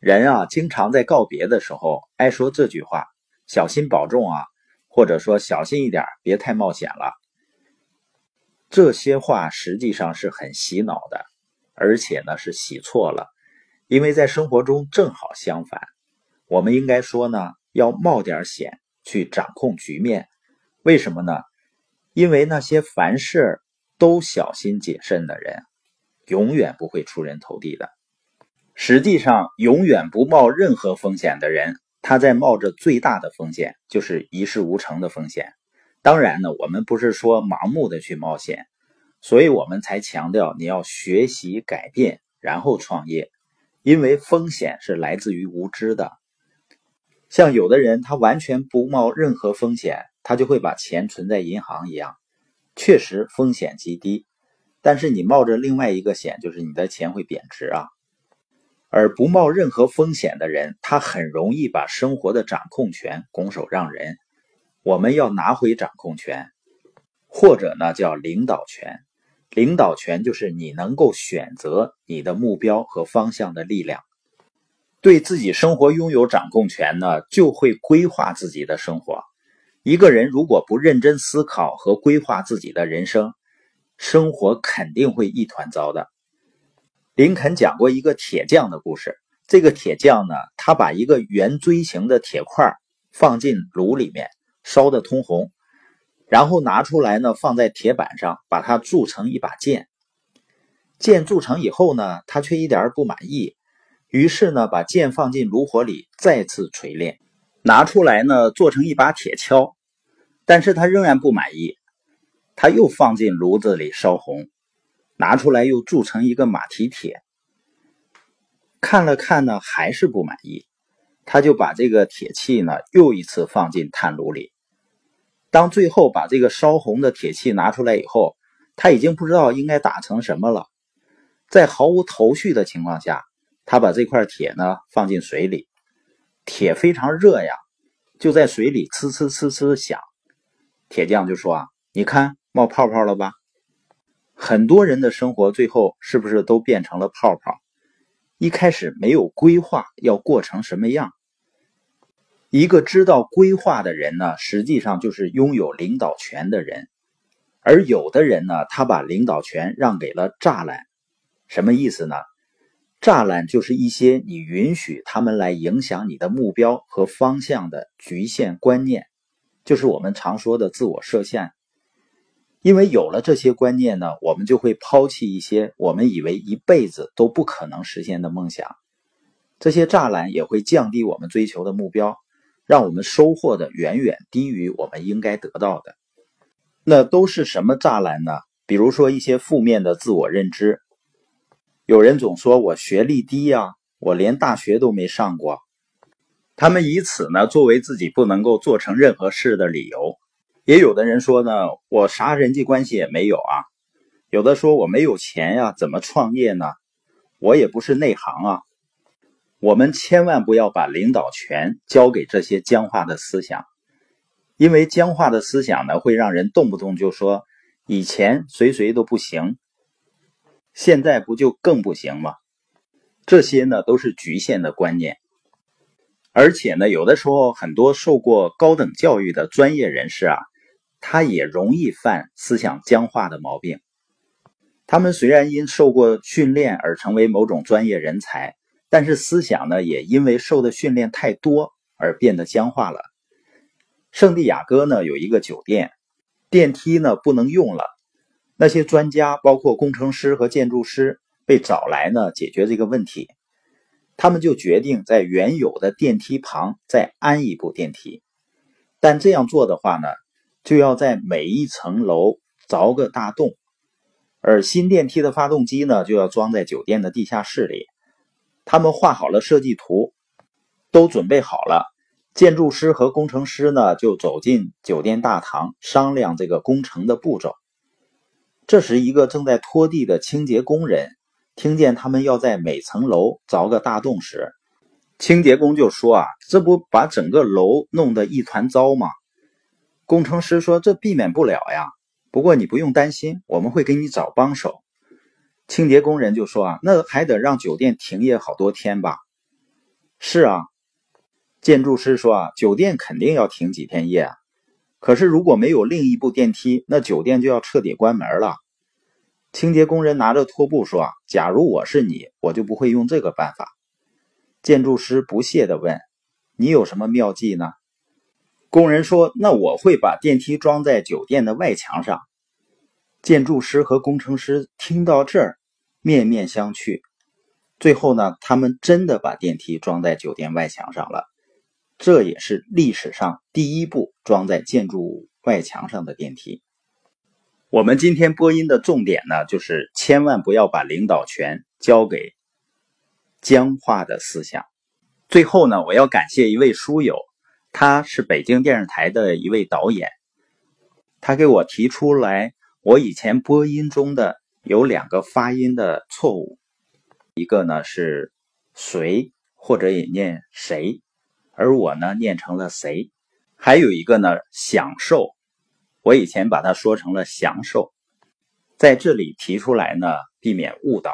人啊，经常在告别的时候爱说这句话：“小心保重啊！”或者说“小心一点，别太冒险了。”这些话实际上是很洗脑的，而且呢是洗错了。因为在生活中正好相反，我们应该说呢，要冒点险去掌控局面。为什么呢？因为那些凡事都小心谨慎的人，永远不会出人头地的。实际上，永远不冒任何风险的人，他在冒着最大的风险，就是一事无成的风险。当然呢，我们不是说盲目的去冒险，所以我们才强调你要学习改变，然后创业。因为风险是来自于无知的。像有的人，他完全不冒任何风险，他就会把钱存在银行一样，确实风险极低。但是你冒着另外一个险，就是你的钱会贬值啊。而不冒任何风险的人，他很容易把生活的掌控权拱手让人。我们要拿回掌控权，或者呢叫领导权。领导权就是你能够选择你的目标和方向的力量。对自己生活拥有掌控权呢，就会规划自己的生活。一个人如果不认真思考和规划自己的人生，生活肯定会一团糟的。林肯讲过一个铁匠的故事。这个铁匠呢，他把一个圆锥形的铁块放进炉里面，烧得通红，然后拿出来呢，放在铁板上，把它铸成一把剑。剑铸成以后呢，他却一点不满意，于是呢，把剑放进炉火里再次锤炼，拿出来呢，做成一把铁锹。但是他仍然不满意，他又放进炉子里烧红。拿出来又铸成一个马蹄铁，看了看呢，还是不满意，他就把这个铁器呢又一次放进炭炉里。当最后把这个烧红的铁器拿出来以后，他已经不知道应该打成什么了。在毫无头绪的情况下，他把这块铁呢放进水里，铁非常热呀，就在水里呲呲呲呲响。铁匠就说：“啊，你看冒泡泡了吧？”很多人的生活最后是不是都变成了泡泡？一开始没有规划要过成什么样。一个知道规划的人呢，实际上就是拥有领导权的人。而有的人呢，他把领导权让给了栅栏。什么意思呢？栅栏就是一些你允许他们来影响你的目标和方向的局限观念，就是我们常说的自我设限。因为有了这些观念呢，我们就会抛弃一些我们以为一辈子都不可能实现的梦想。这些栅栏也会降低我们追求的目标，让我们收获的远远低于我们应该得到的。那都是什么栅栏呢？比如说一些负面的自我认知。有人总说我学历低呀，我连大学都没上过。他们以此呢作为自己不能够做成任何事的理由。也有的人说呢，我啥人际关系也没有啊。有的说我没有钱呀，怎么创业呢？我也不是内行啊。我们千万不要把领导权交给这些僵化的思想，因为僵化的思想呢，会让人动不动就说以前谁谁都不行，现在不就更不行吗？这些呢都是局限的观念。而且呢，有的时候很多受过高等教育的专业人士啊。他也容易犯思想僵化的毛病。他们虽然因受过训练而成为某种专业人才，但是思想呢，也因为受的训练太多而变得僵化了。圣地亚哥呢有一个酒店，电梯呢不能用了。那些专家，包括工程师和建筑师，被找来呢解决这个问题。他们就决定在原有的电梯旁再安一部电梯，但这样做的话呢？就要在每一层楼凿个大洞，而新电梯的发动机呢，就要装在酒店的地下室里。他们画好了设计图，都准备好了。建筑师和工程师呢，就走进酒店大堂商量这个工程的步骤。这时，一个正在拖地的清洁工人听见他们要在每层楼凿个大洞时，清洁工就说：“啊，这不把整个楼弄得一团糟吗？”工程师说：“这避免不了呀，不过你不用担心，我们会给你找帮手。”清洁工人就说：“啊，那还得让酒店停业好多天吧？”是啊，建筑师说啊，酒店肯定要停几天业啊。可是如果没有另一部电梯，那酒店就要彻底关门了。清洁工人拿着拖布说：“啊，假如我是你，我就不会用这个办法。”建筑师不屑地问：“你有什么妙计呢？”工人说：“那我会把电梯装在酒店的外墙上。”建筑师和工程师听到这儿，面面相觑。最后呢，他们真的把电梯装在酒店外墙上了。这也是历史上第一部装在建筑外墙上的电梯。我们今天播音的重点呢，就是千万不要把领导权交给僵化的思想。最后呢，我要感谢一位书友，他是北京电视台的一位导演，他给我提出来，我以前播音中的有两个发音的错误，一个呢是谁，或者也念谁。而我呢，念成了谁？还有一个呢，享受。我以前把它说成了享受，在这里提出来呢，避免误导。